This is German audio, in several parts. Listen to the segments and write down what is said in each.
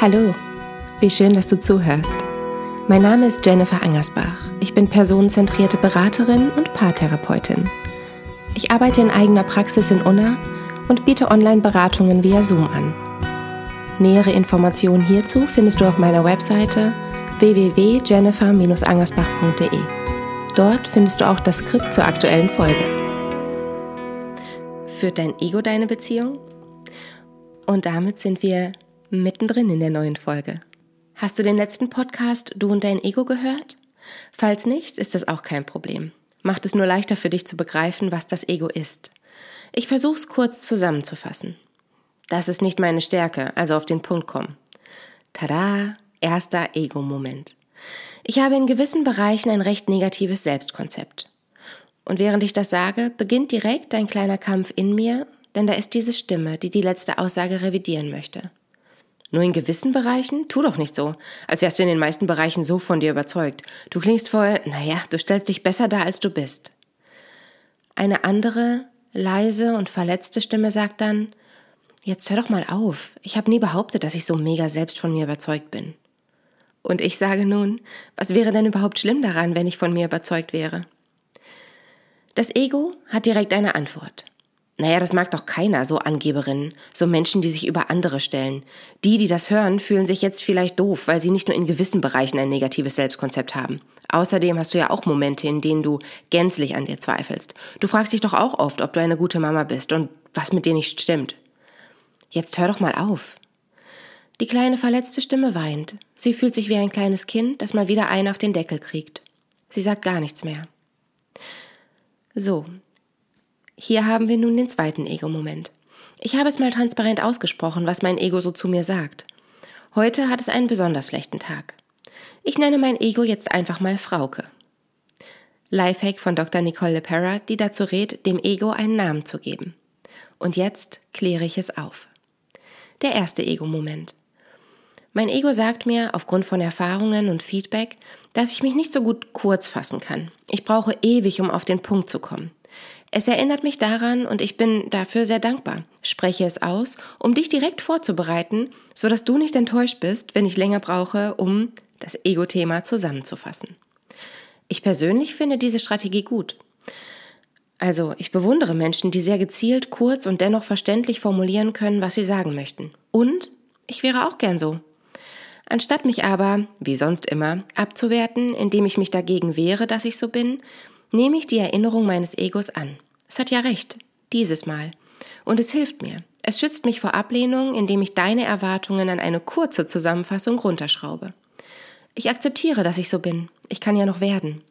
Hallo, wie schön, dass du zuhörst. Mein Name ist Jennifer Angersbach. Ich bin personenzentrierte Beraterin und Paartherapeutin. Ich arbeite in eigener Praxis in Unna und biete Online-Beratungen via Zoom an. Nähere Informationen hierzu findest du auf meiner Webseite www.jennifer-angersbach.de. Dort findest du auch das Skript zur aktuellen Folge. Führt dein Ego deine Beziehung? Und damit sind wir mittendrin in der neuen Folge. Hast du den letzten Podcast Du und dein Ego gehört? Falls nicht, ist das auch kein Problem. Macht es nur leichter für dich zu begreifen, was das Ego ist. Ich versuche es kurz zusammenzufassen. Das ist nicht meine Stärke, also auf den Punkt kommen. Tada, erster Ego-Moment. Ich habe in gewissen Bereichen ein recht negatives Selbstkonzept. Und während ich das sage, beginnt direkt ein kleiner Kampf in mir, denn da ist diese Stimme, die die letzte Aussage revidieren möchte. Nur in gewissen Bereichen? Tu doch nicht so, als wärst du in den meisten Bereichen so von dir überzeugt. Du klingst voll, naja, du stellst dich besser dar, als du bist. Eine andere, leise und verletzte Stimme sagt dann, jetzt hör doch mal auf. Ich habe nie behauptet, dass ich so mega selbst von mir überzeugt bin. Und ich sage nun, was wäre denn überhaupt schlimm daran, wenn ich von mir überzeugt wäre? Das Ego hat direkt eine Antwort. Naja, das mag doch keiner, so Angeberinnen, so Menschen, die sich über andere stellen. Die, die das hören, fühlen sich jetzt vielleicht doof, weil sie nicht nur in gewissen Bereichen ein negatives Selbstkonzept haben. Außerdem hast du ja auch Momente, in denen du gänzlich an dir zweifelst. Du fragst dich doch auch oft, ob du eine gute Mama bist und was mit dir nicht stimmt. Jetzt hör doch mal auf. Die kleine verletzte Stimme weint. Sie fühlt sich wie ein kleines Kind, das mal wieder einen auf den Deckel kriegt. Sie sagt gar nichts mehr. So, hier haben wir nun den zweiten Ego-Moment. Ich habe es mal transparent ausgesprochen, was mein Ego so zu mir sagt. Heute hat es einen besonders schlechten Tag. Ich nenne mein Ego jetzt einfach mal Frauke. Lifehack von Dr. Nicole LePera, die dazu rät, dem Ego einen Namen zu geben. Und jetzt kläre ich es auf. Der erste Ego-Moment. Mein Ego sagt mir, aufgrund von Erfahrungen und Feedback, dass ich mich nicht so gut kurz fassen kann. Ich brauche ewig, um auf den Punkt zu kommen. Es erinnert mich daran und ich bin dafür sehr dankbar. Spreche es aus, um dich direkt vorzubereiten, sodass du nicht enttäuscht bist, wenn ich länger brauche, um das Ego-Thema zusammenzufassen. Ich persönlich finde diese Strategie gut. Also, ich bewundere Menschen, die sehr gezielt, kurz und dennoch verständlich formulieren können, was sie sagen möchten. Und ich wäre auch gern so. Anstatt mich aber, wie sonst immer, abzuwerten, indem ich mich dagegen wehre, dass ich so bin, nehme ich die Erinnerung meines Egos an. Es hat ja recht, dieses Mal. Und es hilft mir. Es schützt mich vor Ablehnung, indem ich deine Erwartungen an eine kurze Zusammenfassung runterschraube. Ich akzeptiere, dass ich so bin. Ich kann ja noch werden.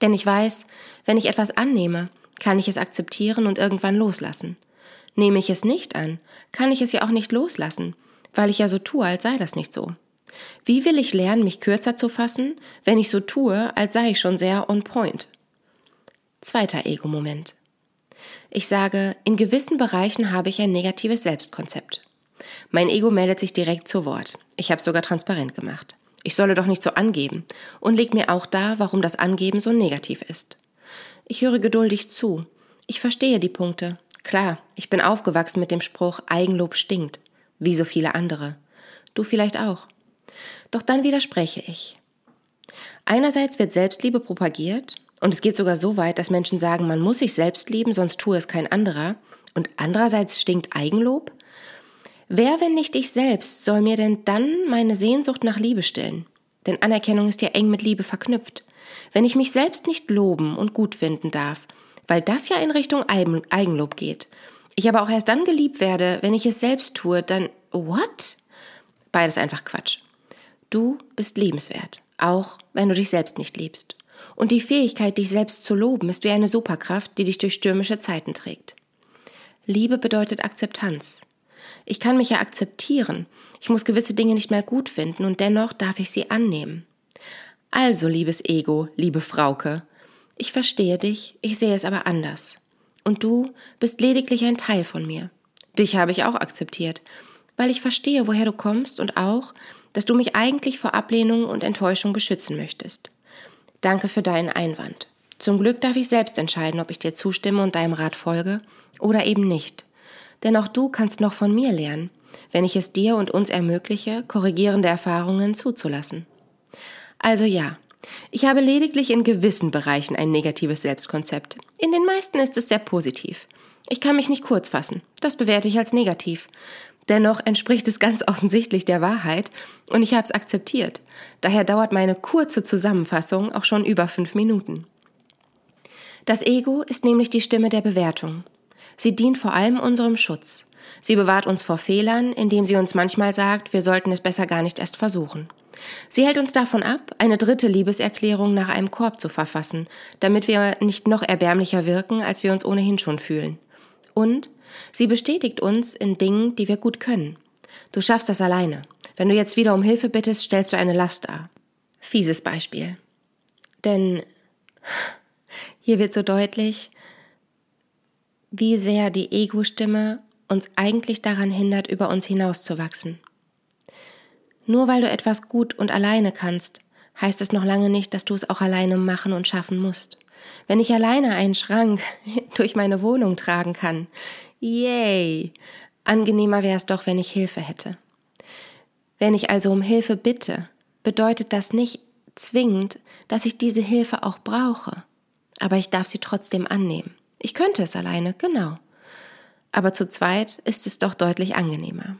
Denn ich weiß, wenn ich etwas annehme, kann ich es akzeptieren und irgendwann loslassen. Nehme ich es nicht an, kann ich es ja auch nicht loslassen, weil ich ja so tue, als sei das nicht so. Wie will ich lernen, mich kürzer zu fassen, wenn ich so tue, als sei ich schon sehr on point? Zweiter Ego-Moment. Ich sage, in gewissen Bereichen habe ich ein negatives Selbstkonzept. Mein Ego meldet sich direkt zu Wort. Ich habe es sogar transparent gemacht. Ich solle doch nicht so angeben und legt mir auch dar, warum das Angeben so negativ ist. Ich höre geduldig zu. Ich verstehe die Punkte. Klar, ich bin aufgewachsen mit dem Spruch Eigenlob stinkt, wie so viele andere. Du vielleicht auch. Doch dann widerspreche ich. Einerseits wird Selbstliebe propagiert und es geht sogar so weit, dass Menschen sagen, man muss sich selbst lieben, sonst tue es kein anderer. Und andererseits stinkt Eigenlob? Wer, wenn nicht ich selbst, soll mir denn dann meine Sehnsucht nach Liebe stillen? Denn Anerkennung ist ja eng mit Liebe verknüpft. Wenn ich mich selbst nicht loben und gut finden darf, weil das ja in Richtung Eigenlob geht, ich aber auch erst dann geliebt werde, wenn ich es selbst tue, dann what? Beides einfach Quatsch. Du bist liebenswert, auch wenn du dich selbst nicht liebst. Und die Fähigkeit, dich selbst zu loben, ist wie eine Superkraft, die dich durch stürmische Zeiten trägt. Liebe bedeutet Akzeptanz. Ich kann mich ja akzeptieren. Ich muss gewisse Dinge nicht mehr gut finden und dennoch darf ich sie annehmen. Also, liebes Ego, liebe Frauke, ich verstehe dich, ich sehe es aber anders. Und du bist lediglich ein Teil von mir. Dich habe ich auch akzeptiert, weil ich verstehe, woher du kommst und auch, dass du mich eigentlich vor Ablehnung und Enttäuschung beschützen möchtest. Danke für deinen Einwand. Zum Glück darf ich selbst entscheiden, ob ich dir zustimme und deinem Rat folge oder eben nicht. Denn auch du kannst noch von mir lernen. wenn ich es dir und uns ermögliche, korrigierende Erfahrungen zuzulassen. Also ja, ich habe lediglich in gewissen Bereichen ein negatives Selbstkonzept. In den meisten ist es sehr positiv. Ich kann mich nicht kurz fassen. Das bewerte ich als negativ. Dennoch entspricht es ganz offensichtlich der Wahrheit und ich habe es akzeptiert. Daher dauert meine kurze Zusammenfassung auch schon über fünf Minuten. Das Ego ist nämlich die Stimme der Bewertung. Sie dient vor allem unserem Schutz. Sie bewahrt uns vor Fehlern, indem sie uns manchmal sagt, wir sollten es besser gar nicht erst versuchen. Sie hält uns davon ab, eine dritte Liebeserklärung nach einem Korb zu verfassen, damit wir nicht noch erbärmlicher wirken, als wir uns ohnehin schon fühlen. Und sie bestätigt uns in Dingen, die wir gut können. Du schaffst das alleine. Wenn du jetzt wieder um Hilfe bittest, stellst du eine Last dar. Fieses Beispiel. Denn hier wird so deutlich, wie sehr die Ego-Stimme uns eigentlich daran hindert, über uns hinauszuwachsen. Nur weil du etwas gut und alleine kannst, heißt es noch lange nicht, dass du es auch alleine machen und schaffen musst. Wenn ich alleine einen Schrank durch meine Wohnung tragen kann, yay! Angenehmer wäre es doch, wenn ich Hilfe hätte. Wenn ich also um Hilfe bitte, bedeutet das nicht zwingend, dass ich diese Hilfe auch brauche. Aber ich darf sie trotzdem annehmen. Ich könnte es alleine, genau. Aber zu zweit ist es doch deutlich angenehmer.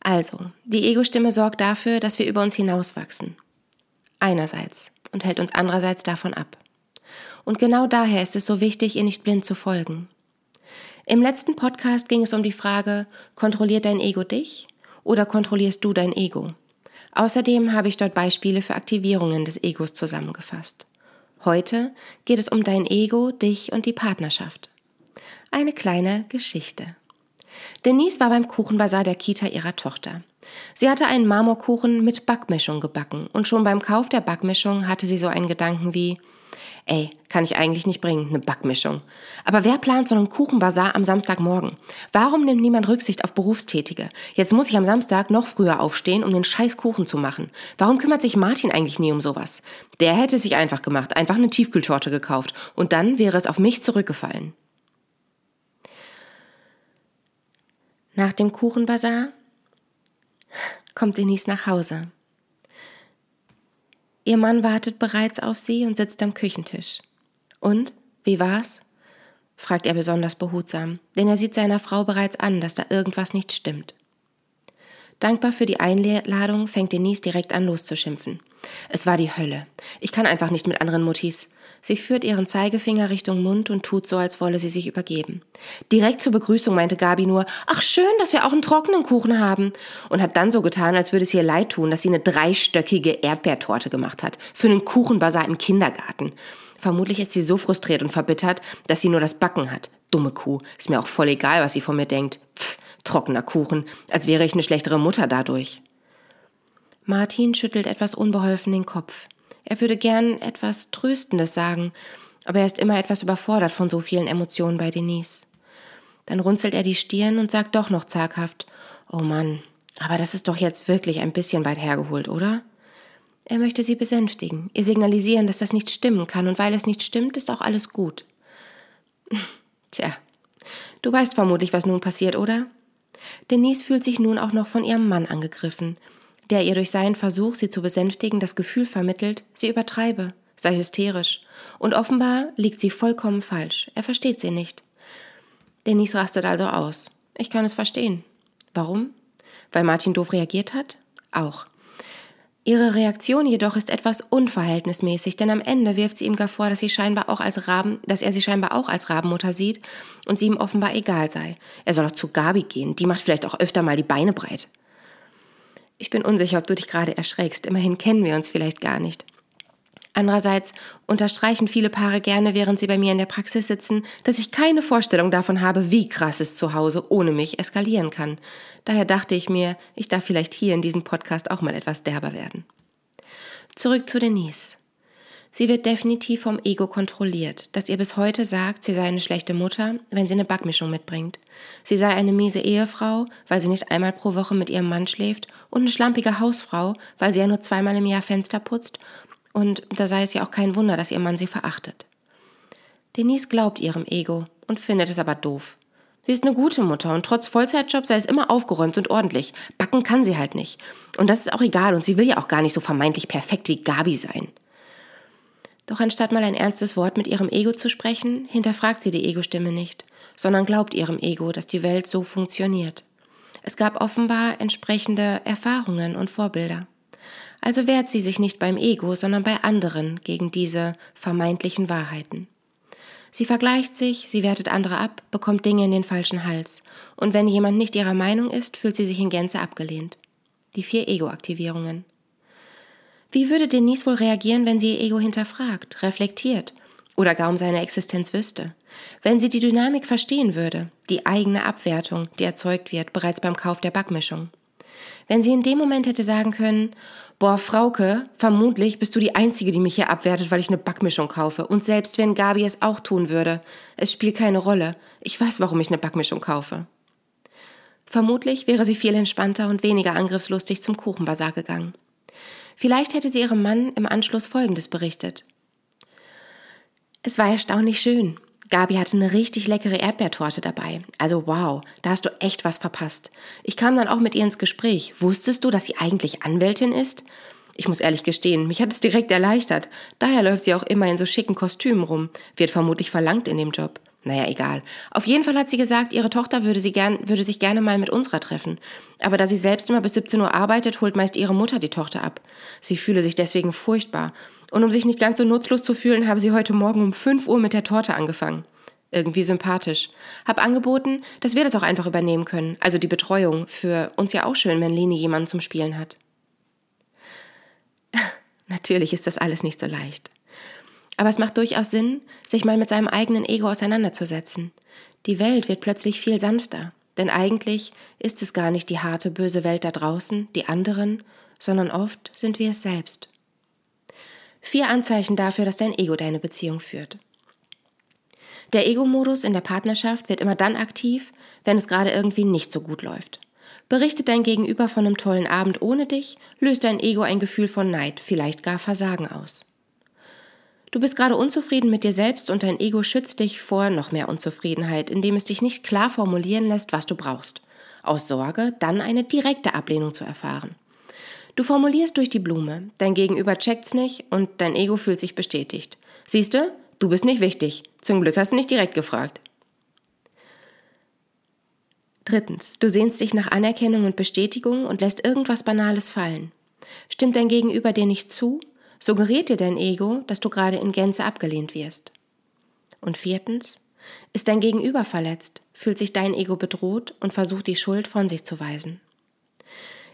Also, die Ego-Stimme sorgt dafür, dass wir über uns hinauswachsen. Einerseits und hält uns andererseits davon ab. Und genau daher ist es so wichtig, ihr nicht blind zu folgen. Im letzten Podcast ging es um die Frage, kontrolliert dein Ego dich oder kontrollierst du dein Ego? Außerdem habe ich dort Beispiele für Aktivierungen des Egos zusammengefasst. Heute geht es um dein Ego, dich und die Partnerschaft. Eine kleine Geschichte. Denise war beim Kuchenbazar der Kita ihrer Tochter. Sie hatte einen Marmorkuchen mit Backmischung gebacken und schon beim Kauf der Backmischung hatte sie so einen Gedanken wie, Ey, kann ich eigentlich nicht bringen, eine Backmischung. Aber wer plant so einen Kuchenbazar am Samstagmorgen? Warum nimmt niemand Rücksicht auf Berufstätige? Jetzt muss ich am Samstag noch früher aufstehen, um den scheiß Kuchen zu machen. Warum kümmert sich Martin eigentlich nie um sowas? Der hätte sich einfach gemacht, einfach eine Tiefkühltorte gekauft und dann wäre es auf mich zurückgefallen. Nach dem Kuchenbazar kommt Denise nach Hause. Ihr Mann wartet bereits auf sie und sitzt am Küchentisch. Und, wie war's? fragt er besonders behutsam, denn er sieht seiner Frau bereits an, dass da irgendwas nicht stimmt. Dankbar für die Einladung fängt Denise direkt an loszuschimpfen. Es war die Hölle. Ich kann einfach nicht mit anderen Muttis. Sie führt ihren Zeigefinger Richtung Mund und tut so, als wolle sie sich übergeben. Direkt zur Begrüßung meinte Gabi nur, ach schön, dass wir auch einen trockenen Kuchen haben. Und hat dann so getan, als würde es ihr leid tun, dass sie eine dreistöckige Erdbeertorte gemacht hat. Für einen Kuchenbazar im Kindergarten. Vermutlich ist sie so frustriert und verbittert, dass sie nur das Backen hat. Dumme Kuh. Ist mir auch voll egal, was sie von mir denkt. Pff, trockener Kuchen. Als wäre ich eine schlechtere Mutter dadurch. Martin schüttelt etwas unbeholfen den Kopf. Er würde gern etwas Tröstendes sagen, aber er ist immer etwas überfordert von so vielen Emotionen bei Denise. Dann runzelt er die Stirn und sagt doch noch zaghaft, Oh Mann, aber das ist doch jetzt wirklich ein bisschen weit hergeholt, oder? Er möchte sie besänftigen, ihr signalisieren, dass das nicht stimmen kann, und weil es nicht stimmt, ist auch alles gut. Tja, du weißt vermutlich, was nun passiert, oder? Denise fühlt sich nun auch noch von ihrem Mann angegriffen, der ihr durch seinen Versuch, sie zu besänftigen, das Gefühl vermittelt, sie übertreibe, sei hysterisch. Und offenbar liegt sie vollkommen falsch. Er versteht sie nicht. Denise rastet also aus. Ich kann es verstehen. Warum? Weil Martin doof reagiert hat? Auch. Ihre Reaktion jedoch ist etwas unverhältnismäßig, denn am Ende wirft sie ihm gar vor, dass sie scheinbar auch als Raben, dass er sie scheinbar auch als Rabenmutter sieht und sie ihm offenbar egal sei. Er soll doch zu Gabi gehen, die macht vielleicht auch öfter mal die Beine breit. Ich bin unsicher, ob du dich gerade erschreckst. Immerhin kennen wir uns vielleicht gar nicht. Andererseits unterstreichen viele Paare gerne, während sie bei mir in der Praxis sitzen, dass ich keine Vorstellung davon habe, wie krass es zu Hause ohne mich eskalieren kann. Daher dachte ich mir, ich darf vielleicht hier in diesem Podcast auch mal etwas derber werden. Zurück zu Denise. Sie wird definitiv vom Ego kontrolliert, das ihr bis heute sagt, sie sei eine schlechte Mutter, wenn sie eine Backmischung mitbringt. Sie sei eine miese Ehefrau, weil sie nicht einmal pro Woche mit ihrem Mann schläft und eine schlampige Hausfrau, weil sie ja nur zweimal im Jahr Fenster putzt und da sei es ja auch kein Wunder, dass ihr Mann sie verachtet. Denise glaubt ihrem Ego und findet es aber doof. Sie ist eine gute Mutter und trotz Vollzeitjob sei es immer aufgeräumt und ordentlich. Backen kann sie halt nicht. Und das ist auch egal und sie will ja auch gar nicht so vermeintlich perfekt wie Gabi sein. Doch anstatt mal ein ernstes Wort mit ihrem Ego zu sprechen, hinterfragt sie die Ego-Stimme nicht, sondern glaubt ihrem Ego, dass die Welt so funktioniert. Es gab offenbar entsprechende Erfahrungen und Vorbilder. Also wehrt sie sich nicht beim Ego, sondern bei anderen gegen diese vermeintlichen Wahrheiten. Sie vergleicht sich, sie wertet andere ab, bekommt Dinge in den falschen Hals. Und wenn jemand nicht ihrer Meinung ist, fühlt sie sich in Gänze abgelehnt. Die vier Ego-Aktivierungen. Wie würde Denise wohl reagieren, wenn sie ihr Ego hinterfragt, reflektiert oder gar um seine Existenz wüsste? Wenn sie die Dynamik verstehen würde, die eigene Abwertung, die erzeugt wird, bereits beim Kauf der Backmischung? Wenn sie in dem Moment hätte sagen können, boah, Frauke, vermutlich bist du die Einzige, die mich hier abwertet, weil ich eine Backmischung kaufe. Und selbst wenn Gabi es auch tun würde, es spielt keine Rolle. Ich weiß, warum ich eine Backmischung kaufe. Vermutlich wäre sie viel entspannter und weniger angriffslustig zum Kuchenbazar gegangen. Vielleicht hätte sie ihrem Mann im Anschluss Folgendes berichtet. Es war erstaunlich schön. Gabi hatte eine richtig leckere Erdbeertorte dabei. Also wow, da hast du echt was verpasst. Ich kam dann auch mit ihr ins Gespräch. Wusstest du, dass sie eigentlich Anwältin ist? Ich muss ehrlich gestehen, mich hat es direkt erleichtert. Daher läuft sie auch immer in so schicken Kostümen rum. Wird vermutlich verlangt in dem Job. Naja, egal. Auf jeden Fall hat sie gesagt, ihre Tochter würde, sie gern, würde sich gerne mal mit unserer treffen. Aber da sie selbst immer bis 17 Uhr arbeitet, holt meist ihre Mutter die Tochter ab. Sie fühle sich deswegen furchtbar. Und um sich nicht ganz so nutzlos zu fühlen, habe sie heute Morgen um 5 Uhr mit der Torte angefangen. Irgendwie sympathisch. Hab angeboten, dass wir das auch einfach übernehmen können. Also die Betreuung. Für uns ja auch schön, wenn Leni jemanden zum Spielen hat. Natürlich ist das alles nicht so leicht. Aber es macht durchaus Sinn, sich mal mit seinem eigenen Ego auseinanderzusetzen. Die Welt wird plötzlich viel sanfter. Denn eigentlich ist es gar nicht die harte, böse Welt da draußen, die anderen, sondern oft sind wir es selbst. Vier Anzeichen dafür, dass dein Ego deine Beziehung führt. Der Ego-Modus in der Partnerschaft wird immer dann aktiv, wenn es gerade irgendwie nicht so gut läuft. Berichtet dein Gegenüber von einem tollen Abend ohne dich, löst dein Ego ein Gefühl von Neid, vielleicht gar Versagen aus. Du bist gerade unzufrieden mit dir selbst und dein Ego schützt dich vor noch mehr Unzufriedenheit, indem es dich nicht klar formulieren lässt, was du brauchst. Aus Sorge, dann eine direkte Ablehnung zu erfahren. Du formulierst durch die Blume, dein Gegenüber checkt's nicht und dein Ego fühlt sich bestätigt. Siehste, du bist nicht wichtig. Zum Glück hast du nicht direkt gefragt. Drittens, du sehnst dich nach Anerkennung und Bestätigung und lässt irgendwas Banales fallen. Stimmt dein Gegenüber dir nicht zu, suggeriert dir dein Ego, dass du gerade in Gänze abgelehnt wirst. Und viertens, ist dein Gegenüber verletzt, fühlt sich dein Ego bedroht und versucht die Schuld von sich zu weisen.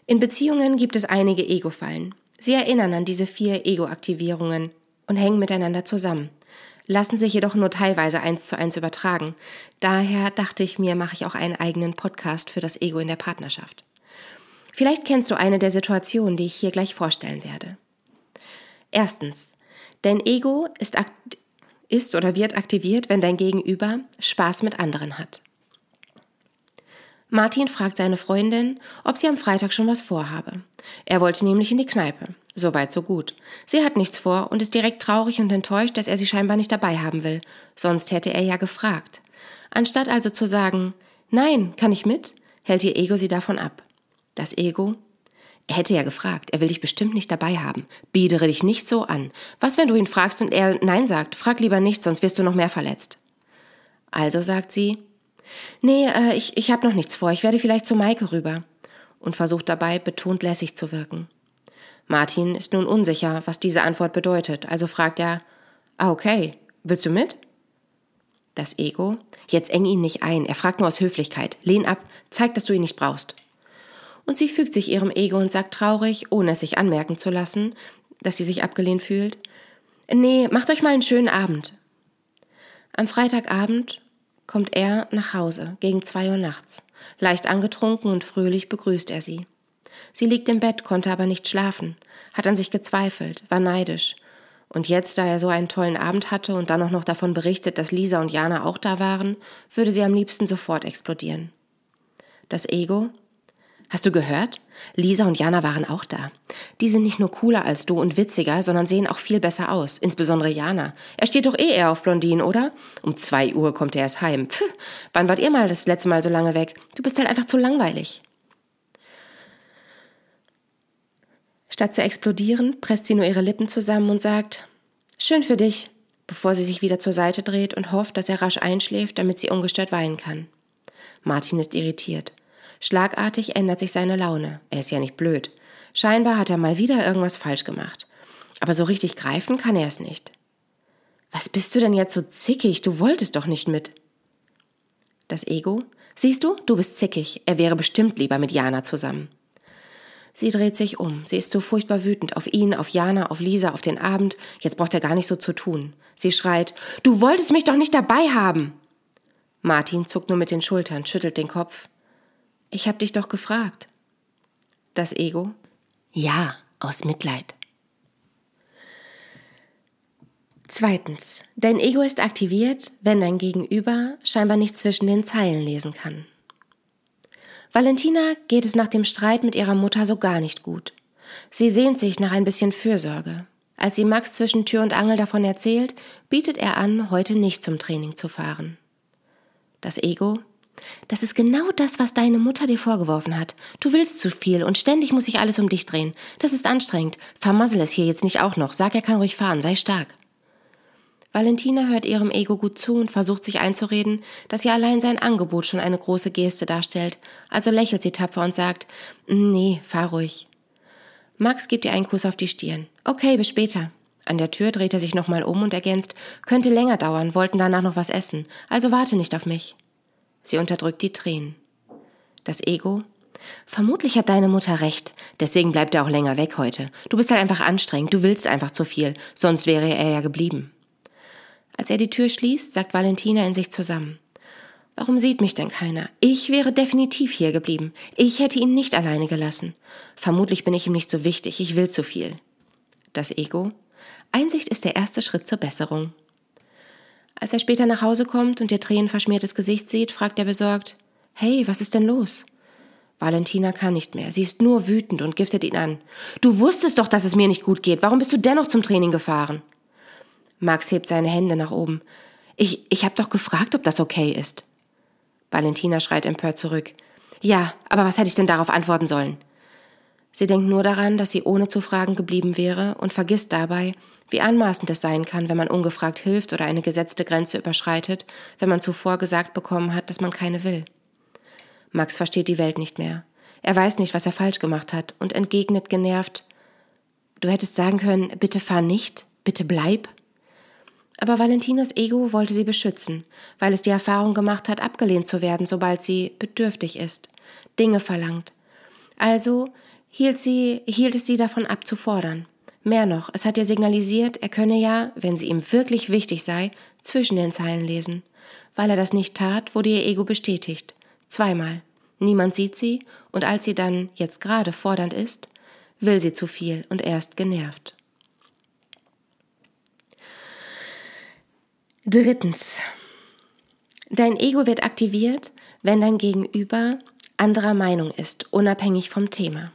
In Beziehungen gibt es einige Ego-Fallen. Sie erinnern an diese vier Ego-Aktivierungen und hängen miteinander zusammen, lassen sich jedoch nur teilweise eins zu eins übertragen. Daher dachte ich mir, mache ich auch einen eigenen Podcast für das Ego in der Partnerschaft. Vielleicht kennst du eine der Situationen, die ich hier gleich vorstellen werde. Erstens, dein Ego ist, ist oder wird aktiviert, wenn dein Gegenüber Spaß mit anderen hat. Martin fragt seine Freundin, ob sie am Freitag schon was vorhabe. Er wollte nämlich in die Kneipe. Soweit so gut. Sie hat nichts vor und ist direkt traurig und enttäuscht, dass er sie scheinbar nicht dabei haben will. Sonst hätte er ja gefragt. Anstatt also zu sagen, nein, kann ich mit, hält ihr Ego sie davon ab. Das Ego? Er hätte ja gefragt, er will dich bestimmt nicht dabei haben. Biedere dich nicht so an. Was, wenn du ihn fragst und er Nein sagt? Frag lieber nicht, sonst wirst du noch mehr verletzt. Also sagt sie, Nee, äh, ich, ich habe noch nichts vor. Ich werde vielleicht zu Maike rüber. Und versucht dabei, betont lässig zu wirken. Martin ist nun unsicher, was diese Antwort bedeutet, also fragt er, ah, okay, willst du mit? Das Ego, jetzt eng ihn nicht ein, er fragt nur aus Höflichkeit, lehn ab, zeig, dass du ihn nicht brauchst. Und sie fügt sich ihrem Ego und sagt traurig, ohne es sich anmerken zu lassen, dass sie sich abgelehnt fühlt, nee, macht euch mal einen schönen Abend. Am Freitagabend kommt er nach Hause gegen zwei Uhr nachts. Leicht angetrunken und fröhlich begrüßt er sie. Sie liegt im Bett, konnte aber nicht schlafen, hat an sich gezweifelt, war neidisch. Und jetzt, da er so einen tollen Abend hatte und dann auch noch davon berichtet, dass Lisa und Jana auch da waren, würde sie am liebsten sofort explodieren. Das Ego? Hast du gehört? Lisa und Jana waren auch da. Die sind nicht nur cooler als du und witziger, sondern sehen auch viel besser aus. Insbesondere Jana. Er steht doch eh eher auf Blondinen, oder? Um zwei Uhr kommt er erst heim. Pff, wann wart ihr mal das letzte Mal so lange weg? Du bist halt einfach zu langweilig. Statt zu explodieren, presst sie nur ihre Lippen zusammen und sagt, schön für dich, bevor sie sich wieder zur Seite dreht und hofft, dass er rasch einschläft, damit sie ungestört weinen kann. Martin ist irritiert. Schlagartig ändert sich seine Laune. Er ist ja nicht blöd. Scheinbar hat er mal wieder irgendwas falsch gemacht. Aber so richtig greifen kann er es nicht. Was bist du denn jetzt so zickig? Du wolltest doch nicht mit. Das Ego? Siehst du, du bist zickig. Er wäre bestimmt lieber mit Jana zusammen. Sie dreht sich um. Sie ist so furchtbar wütend auf ihn, auf Jana, auf Lisa, auf den Abend. Jetzt braucht er gar nicht so zu tun. Sie schreit: Du wolltest mich doch nicht dabei haben! Martin zuckt nur mit den Schultern, schüttelt den Kopf. Ich hab dich doch gefragt. Das Ego? Ja, aus Mitleid. Zweitens. Dein Ego ist aktiviert, wenn dein Gegenüber scheinbar nicht zwischen den Zeilen lesen kann. Valentina geht es nach dem Streit mit ihrer Mutter so gar nicht gut. Sie sehnt sich nach ein bisschen Fürsorge. Als sie Max zwischen Tür und Angel davon erzählt, bietet er an, heute nicht zum Training zu fahren. Das Ego das ist genau das, was deine Mutter dir vorgeworfen hat. Du willst zu viel und ständig muss sich alles um dich drehen. Das ist anstrengend. Vermassel es hier jetzt nicht auch noch. Sag, er kann ruhig fahren. Sei stark. Valentina hört ihrem Ego gut zu und versucht sich einzureden, dass ihr allein sein Angebot schon eine große Geste darstellt. Also lächelt sie tapfer und sagt, nee, fahr ruhig. Max gibt ihr einen Kuss auf die Stirn. Okay, bis später. An der Tür dreht er sich nochmal um und ergänzt, könnte länger dauern, wollten danach noch was essen. Also warte nicht auf mich. Sie unterdrückt die Tränen. Das Ego? Vermutlich hat deine Mutter recht. Deswegen bleibt er auch länger weg heute. Du bist halt einfach anstrengend. Du willst einfach zu viel. Sonst wäre er ja geblieben. Als er die Tür schließt, sagt Valentina in sich zusammen. Warum sieht mich denn keiner? Ich wäre definitiv hier geblieben. Ich hätte ihn nicht alleine gelassen. Vermutlich bin ich ihm nicht so wichtig. Ich will zu viel. Das Ego? Einsicht ist der erste Schritt zur Besserung. Als er später nach Hause kommt und ihr tränenverschmiertes Gesicht sieht, fragt er besorgt, Hey, was ist denn los? Valentina kann nicht mehr. Sie ist nur wütend und giftet ihn an. Du wusstest doch, dass es mir nicht gut geht. Warum bist du dennoch zum Training gefahren? Max hebt seine Hände nach oben. Ich, ich hab doch gefragt, ob das okay ist. Valentina schreit empört zurück. Ja, aber was hätte ich denn darauf antworten sollen? Sie denkt nur daran, dass sie ohne zu fragen geblieben wäre und vergisst dabei, wie anmaßend es sein kann, wenn man ungefragt hilft oder eine gesetzte Grenze überschreitet, wenn man zuvor gesagt bekommen hat, dass man keine will. Max versteht die Welt nicht mehr. Er weiß nicht, was er falsch gemacht hat und entgegnet genervt, Du hättest sagen können, bitte fahr nicht, bitte bleib. Aber Valentinas Ego wollte sie beschützen, weil es die Erfahrung gemacht hat, abgelehnt zu werden, sobald sie bedürftig ist, Dinge verlangt. Also hielt, sie, hielt es sie davon ab zu fordern. Mehr noch, es hat ihr signalisiert, er könne ja, wenn sie ihm wirklich wichtig sei, zwischen den Zeilen lesen. Weil er das nicht tat, wurde ihr Ego bestätigt. Zweimal. Niemand sieht sie, und als sie dann jetzt gerade fordernd ist, will sie zu viel und er ist genervt. Drittens. Dein Ego wird aktiviert, wenn dein Gegenüber anderer Meinung ist, unabhängig vom Thema.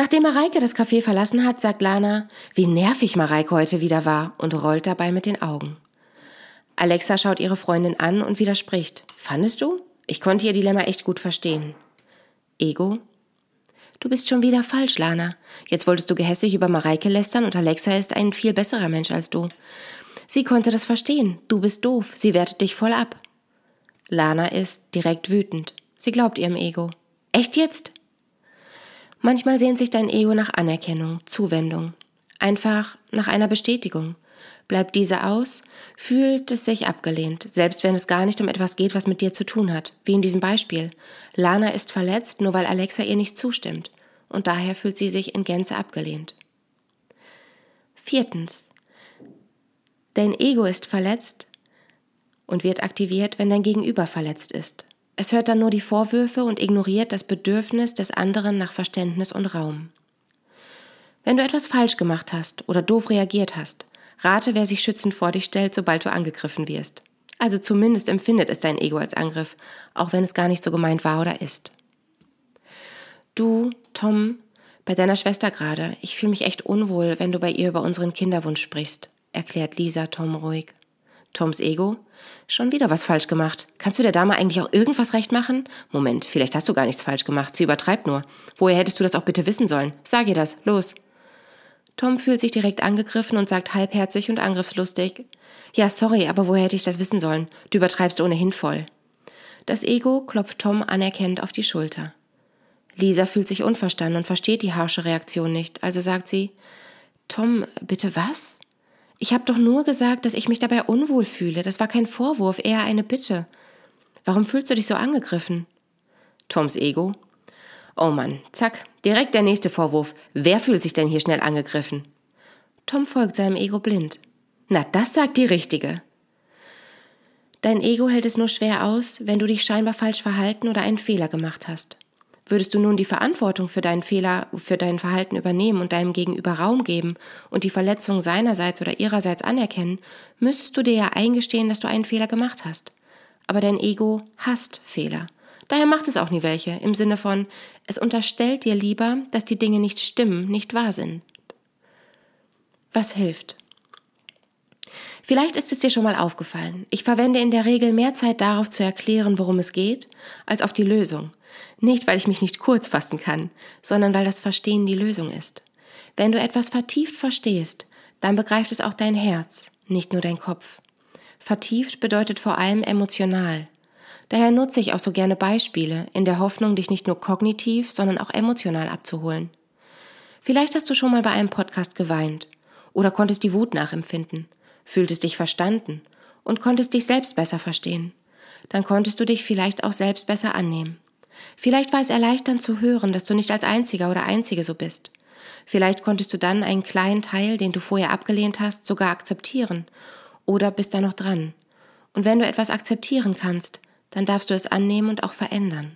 Nachdem Mareike das Café verlassen hat, sagt Lana, wie nervig Mareike heute wieder war und rollt dabei mit den Augen. Alexa schaut ihre Freundin an und widerspricht. Fandest du? Ich konnte ihr Dilemma echt gut verstehen. Ego? Du bist schon wieder falsch, Lana. Jetzt wolltest du gehässig über Mareike lästern und Alexa ist ein viel besserer Mensch als du. Sie konnte das verstehen. Du bist doof. Sie wertet dich voll ab. Lana ist direkt wütend. Sie glaubt ihrem Ego. Echt jetzt? Manchmal sehnt sich dein Ego nach Anerkennung, Zuwendung, einfach nach einer Bestätigung. Bleibt diese aus, fühlt es sich abgelehnt, selbst wenn es gar nicht um etwas geht, was mit dir zu tun hat, wie in diesem Beispiel. Lana ist verletzt, nur weil Alexa ihr nicht zustimmt, und daher fühlt sie sich in Gänze abgelehnt. Viertens. Dein Ego ist verletzt und wird aktiviert, wenn dein Gegenüber verletzt ist. Es hört dann nur die Vorwürfe und ignoriert das Bedürfnis des anderen nach Verständnis und Raum. Wenn du etwas falsch gemacht hast oder doof reagiert hast, rate, wer sich schützend vor dich stellt, sobald du angegriffen wirst. Also zumindest empfindet es dein Ego als Angriff, auch wenn es gar nicht so gemeint war oder ist. Du, Tom, bei deiner Schwester gerade. Ich fühle mich echt unwohl, wenn du bei ihr über unseren Kinderwunsch sprichst, erklärt Lisa Tom ruhig. Toms Ego? Schon wieder was falsch gemacht. Kannst du der Dame eigentlich auch irgendwas recht machen? Moment, vielleicht hast du gar nichts falsch gemacht. Sie übertreibt nur. Woher hättest du das auch bitte wissen sollen? Sag ihr das. Los. Tom fühlt sich direkt angegriffen und sagt halbherzig und angriffslustig. Ja, sorry, aber woher hätte ich das wissen sollen? Du übertreibst ohnehin voll. Das Ego klopft Tom anerkennend auf die Schulter. Lisa fühlt sich unverstanden und versteht die harsche Reaktion nicht, also sagt sie Tom, bitte was? Ich habe doch nur gesagt, dass ich mich dabei unwohl fühle. Das war kein Vorwurf, eher eine Bitte. Warum fühlst du dich so angegriffen? Toms Ego. Oh Mann, zack, direkt der nächste Vorwurf. Wer fühlt sich denn hier schnell angegriffen? Tom folgt seinem Ego blind. Na, das sagt die Richtige. Dein Ego hält es nur schwer aus, wenn du dich scheinbar falsch verhalten oder einen Fehler gemacht hast. Würdest du nun die Verantwortung für deinen Fehler, für dein Verhalten übernehmen und deinem Gegenüber Raum geben und die Verletzung seinerseits oder ihrerseits anerkennen, müsstest du dir ja eingestehen, dass du einen Fehler gemacht hast. Aber dein Ego hasst Fehler. Daher macht es auch nie welche, im Sinne von, es unterstellt dir lieber, dass die Dinge nicht stimmen, nicht wahr sind. Was hilft? Vielleicht ist es dir schon mal aufgefallen. Ich verwende in der Regel mehr Zeit darauf zu erklären, worum es geht, als auf die Lösung. Nicht, weil ich mich nicht kurz fassen kann, sondern weil das Verstehen die Lösung ist. Wenn du etwas vertieft verstehst, dann begreift es auch dein Herz, nicht nur dein Kopf. Vertieft bedeutet vor allem emotional. Daher nutze ich auch so gerne Beispiele, in der Hoffnung, dich nicht nur kognitiv, sondern auch emotional abzuholen. Vielleicht hast du schon mal bei einem Podcast geweint oder konntest die Wut nachempfinden, fühltest dich verstanden und konntest dich selbst besser verstehen. Dann konntest du dich vielleicht auch selbst besser annehmen. Vielleicht war es erleichternd zu hören, dass du nicht als Einziger oder Einzige so bist. Vielleicht konntest du dann einen kleinen Teil, den du vorher abgelehnt hast, sogar akzeptieren. Oder bist da noch dran. Und wenn du etwas akzeptieren kannst, dann darfst du es annehmen und auch verändern.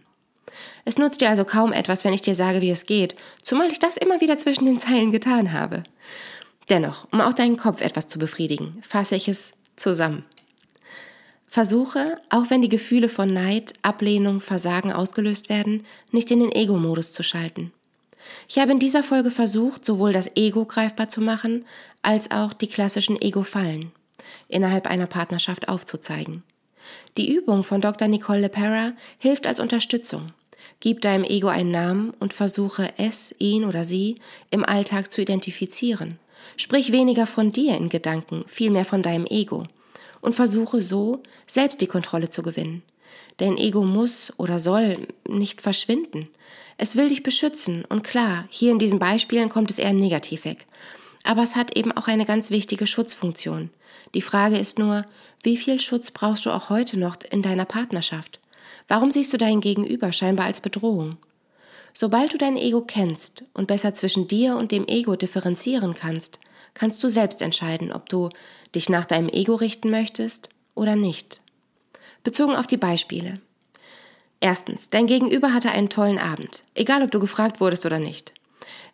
Es nutzt dir also kaum etwas, wenn ich dir sage, wie es geht, zumal ich das immer wieder zwischen den Zeilen getan habe. Dennoch, um auch deinen Kopf etwas zu befriedigen, fasse ich es zusammen. Versuche, auch wenn die Gefühle von Neid, Ablehnung, Versagen ausgelöst werden, nicht in den Ego-Modus zu schalten. Ich habe in dieser Folge versucht, sowohl das Ego greifbar zu machen, als auch die klassischen Ego-Fallen innerhalb einer Partnerschaft aufzuzeigen. Die Übung von Dr. Nicole LePera hilft als Unterstützung. Gib deinem Ego einen Namen und versuche es, ihn oder sie im Alltag zu identifizieren. Sprich weniger von dir in Gedanken, vielmehr von deinem Ego und versuche so, selbst die Kontrolle zu gewinnen. Dein Ego muss oder soll nicht verschwinden. Es will dich beschützen und klar, hier in diesen Beispielen kommt es eher negativ weg. Aber es hat eben auch eine ganz wichtige Schutzfunktion. Die Frage ist nur, wie viel Schutz brauchst du auch heute noch in deiner Partnerschaft? Warum siehst du dein Gegenüber scheinbar als Bedrohung? Sobald du dein Ego kennst und besser zwischen dir und dem Ego differenzieren kannst, kannst du selbst entscheiden, ob du dich nach deinem Ego richten möchtest oder nicht. Bezogen auf die Beispiele. Erstens, dein Gegenüber hatte einen tollen Abend, egal ob du gefragt wurdest oder nicht.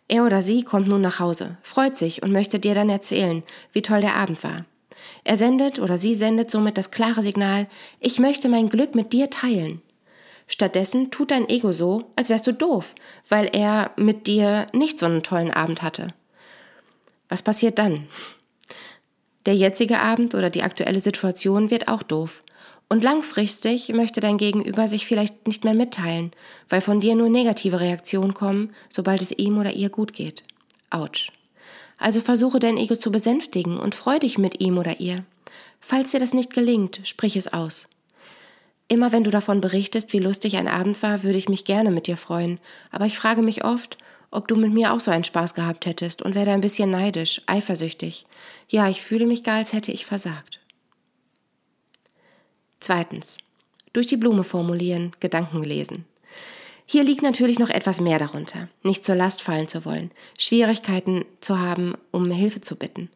Er oder sie kommt nun nach Hause, freut sich und möchte dir dann erzählen, wie toll der Abend war. Er sendet oder sie sendet somit das klare Signal, ich möchte mein Glück mit dir teilen. Stattdessen tut dein Ego so, als wärst du doof, weil er mit dir nicht so einen tollen Abend hatte. Was passiert dann? Der jetzige Abend oder die aktuelle Situation wird auch doof. Und langfristig möchte dein Gegenüber sich vielleicht nicht mehr mitteilen, weil von dir nur negative Reaktionen kommen, sobald es ihm oder ihr gut geht. Autsch. Also versuche dein Ego zu besänftigen und freu dich mit ihm oder ihr. Falls dir das nicht gelingt, sprich es aus. Immer wenn du davon berichtest, wie lustig ein Abend war, würde ich mich gerne mit dir freuen, aber ich frage mich oft, ob du mit mir auch so einen Spaß gehabt hättest und werde ein bisschen neidisch, eifersüchtig. Ja, ich fühle mich gar, als hätte ich versagt. Zweitens. Durch die Blume formulieren, Gedanken lesen. Hier liegt natürlich noch etwas mehr darunter. Nicht zur Last fallen zu wollen, Schwierigkeiten zu haben, um Hilfe zu bitten.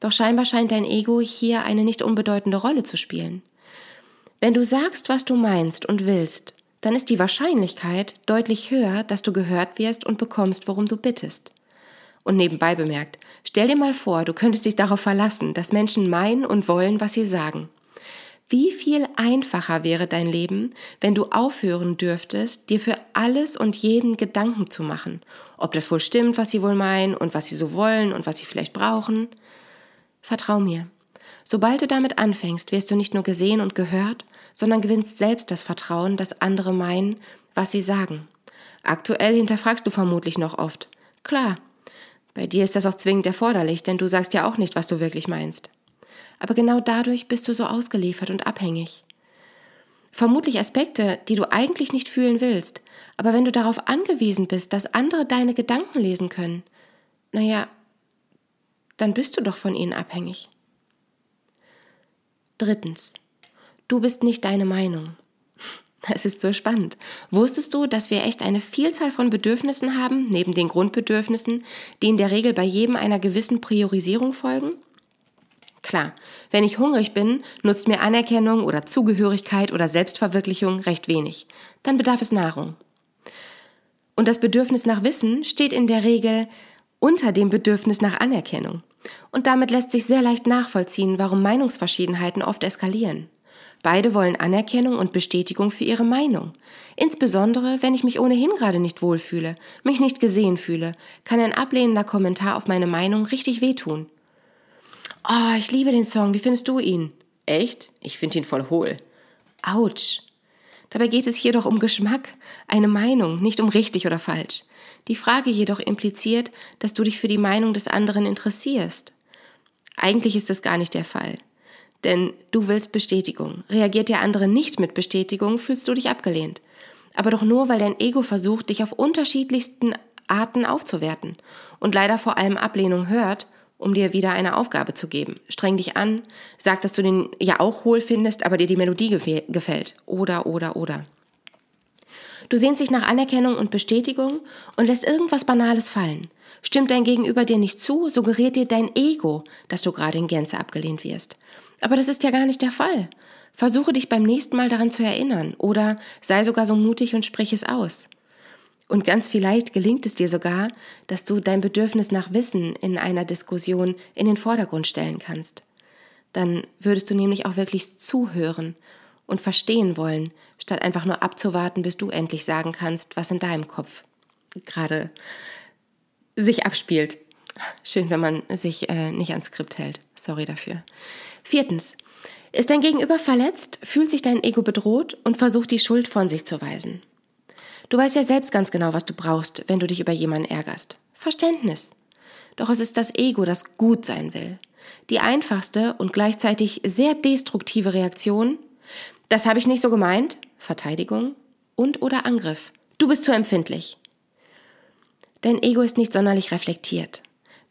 Doch scheinbar scheint dein Ego hier eine nicht unbedeutende Rolle zu spielen. Wenn du sagst, was du meinst und willst, dann ist die Wahrscheinlichkeit deutlich höher, dass du gehört wirst und bekommst, worum du bittest. Und nebenbei bemerkt, stell dir mal vor, du könntest dich darauf verlassen, dass Menschen meinen und wollen, was sie sagen. Wie viel einfacher wäre dein Leben, wenn du aufhören dürftest, dir für alles und jeden Gedanken zu machen, ob das wohl stimmt, was sie wohl meinen und was sie so wollen und was sie vielleicht brauchen. Vertrau mir. Sobald du damit anfängst, wirst du nicht nur gesehen und gehört, sondern gewinnst selbst das Vertrauen, dass andere meinen, was sie sagen. Aktuell hinterfragst du vermutlich noch oft. Klar, bei dir ist das auch zwingend erforderlich, denn du sagst ja auch nicht, was du wirklich meinst aber genau dadurch bist du so ausgeliefert und abhängig. Vermutlich Aspekte, die du eigentlich nicht fühlen willst, aber wenn du darauf angewiesen bist, dass andere deine Gedanken lesen können, naja, dann bist du doch von ihnen abhängig. Drittens, du bist nicht deine Meinung. Es ist so spannend. Wusstest du, dass wir echt eine Vielzahl von Bedürfnissen haben, neben den Grundbedürfnissen, die in der Regel bei jedem einer gewissen Priorisierung folgen? Klar, wenn ich hungrig bin, nutzt mir Anerkennung oder Zugehörigkeit oder Selbstverwirklichung recht wenig. Dann bedarf es Nahrung. Und das Bedürfnis nach Wissen steht in der Regel unter dem Bedürfnis nach Anerkennung. Und damit lässt sich sehr leicht nachvollziehen, warum Meinungsverschiedenheiten oft eskalieren. Beide wollen Anerkennung und Bestätigung für ihre Meinung. Insbesondere, wenn ich mich ohnehin gerade nicht wohlfühle, mich nicht gesehen fühle, kann ein ablehnender Kommentar auf meine Meinung richtig wehtun. Oh, ich liebe den Song. Wie findest du ihn? Echt? Ich finde ihn voll hohl. Autsch. Dabei geht es hier doch um Geschmack, eine Meinung, nicht um richtig oder falsch. Die Frage jedoch impliziert, dass du dich für die Meinung des anderen interessierst. Eigentlich ist das gar nicht der Fall. Denn du willst Bestätigung. Reagiert der andere nicht mit Bestätigung, fühlst du dich abgelehnt. Aber doch nur, weil dein Ego versucht, dich auf unterschiedlichsten Arten aufzuwerten und leider vor allem Ablehnung hört um dir wieder eine Aufgabe zu geben. Streng dich an, sag, dass du den ja auch hohl findest, aber dir die Melodie gefällt. Oder, oder, oder. Du sehnst dich nach Anerkennung und Bestätigung und lässt irgendwas Banales fallen. Stimmt dein Gegenüber dir nicht zu, suggeriert dir dein Ego, dass du gerade in Gänze abgelehnt wirst. Aber das ist ja gar nicht der Fall. Versuche dich beim nächsten Mal daran zu erinnern oder sei sogar so mutig und sprich es aus. Und ganz vielleicht gelingt es dir sogar, dass du dein Bedürfnis nach Wissen in einer Diskussion in den Vordergrund stellen kannst. Dann würdest du nämlich auch wirklich zuhören und verstehen wollen, statt einfach nur abzuwarten, bis du endlich sagen kannst, was in deinem Kopf gerade sich abspielt. Schön, wenn man sich äh, nicht ans Skript hält. Sorry dafür. Viertens. Ist dein Gegenüber verletzt, fühlt sich dein Ego bedroht und versucht die Schuld von sich zu weisen. Du weißt ja selbst ganz genau, was du brauchst, wenn du dich über jemanden ärgerst. Verständnis. Doch es ist das Ego, das gut sein will. Die einfachste und gleichzeitig sehr destruktive Reaktion, das habe ich nicht so gemeint, Verteidigung und oder Angriff. Du bist zu empfindlich. Dein Ego ist nicht sonderlich reflektiert.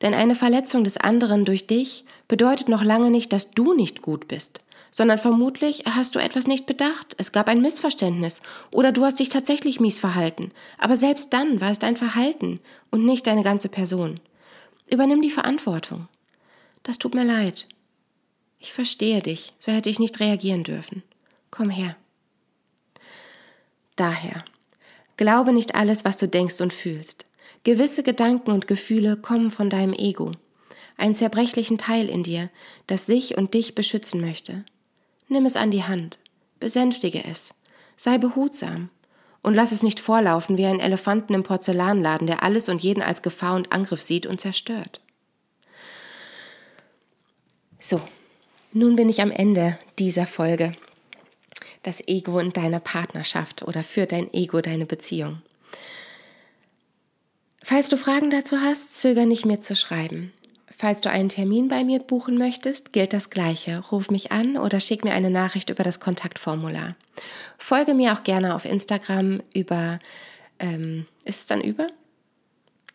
Denn eine Verletzung des anderen durch dich bedeutet noch lange nicht, dass du nicht gut bist sondern vermutlich hast du etwas nicht bedacht, es gab ein Missverständnis oder du hast dich tatsächlich mies verhalten. Aber selbst dann war es dein Verhalten und nicht deine ganze Person. Übernimm die Verantwortung. Das tut mir leid. Ich verstehe dich, so hätte ich nicht reagieren dürfen. Komm her. Daher, glaube nicht alles, was du denkst und fühlst. Gewisse Gedanken und Gefühle kommen von deinem Ego, einen zerbrechlichen Teil in dir, das sich und dich beschützen möchte. Nimm es an die Hand, besänftige es, sei behutsam und lass es nicht vorlaufen wie ein Elefanten im Porzellanladen, der alles und jeden als Gefahr und Angriff sieht und zerstört. So, nun bin ich am Ende dieser Folge. Das Ego in deiner Partnerschaft oder für dein Ego deine Beziehung. Falls du Fragen dazu hast, zöger nicht mir zu schreiben. Falls du einen Termin bei mir buchen möchtest, gilt das Gleiche. Ruf mich an oder schick mir eine Nachricht über das Kontaktformular. Folge mir auch gerne auf Instagram über, ähm, ist es dann über?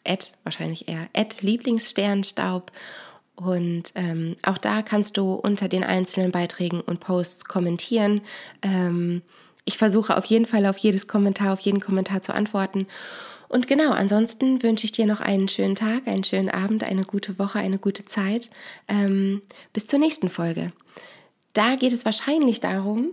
Ed, wahrscheinlich eher, Ed Lieblingssternstaub. Und ähm, auch da kannst du unter den einzelnen Beiträgen und Posts kommentieren. Ähm, ich versuche auf jeden Fall auf jedes Kommentar, auf jeden Kommentar zu antworten. Und genau, ansonsten wünsche ich dir noch einen schönen Tag, einen schönen Abend, eine gute Woche, eine gute Zeit. Ähm, bis zur nächsten Folge. Da geht es wahrscheinlich darum,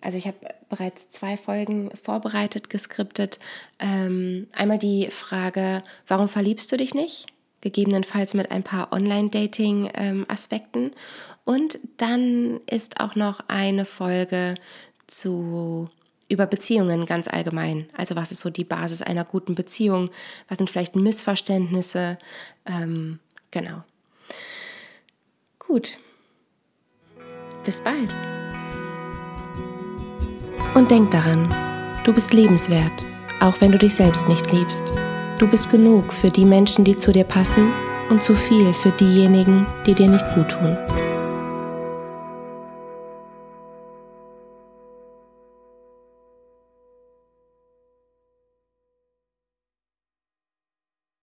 also ich habe bereits zwei Folgen vorbereitet, geskriptet. Ähm, einmal die Frage, warum verliebst du dich nicht? Gegebenenfalls mit ein paar Online-Dating-Aspekten. Ähm, und dann ist auch noch eine Folge zu über Beziehungen ganz allgemein. Also was ist so die Basis einer guten Beziehung? Was sind vielleicht Missverständnisse? Ähm, genau. Gut. Bis bald. Und denk daran, du bist lebenswert, auch wenn du dich selbst nicht liebst. Du bist genug für die Menschen, die zu dir passen und zu viel für diejenigen, die dir nicht gut tun.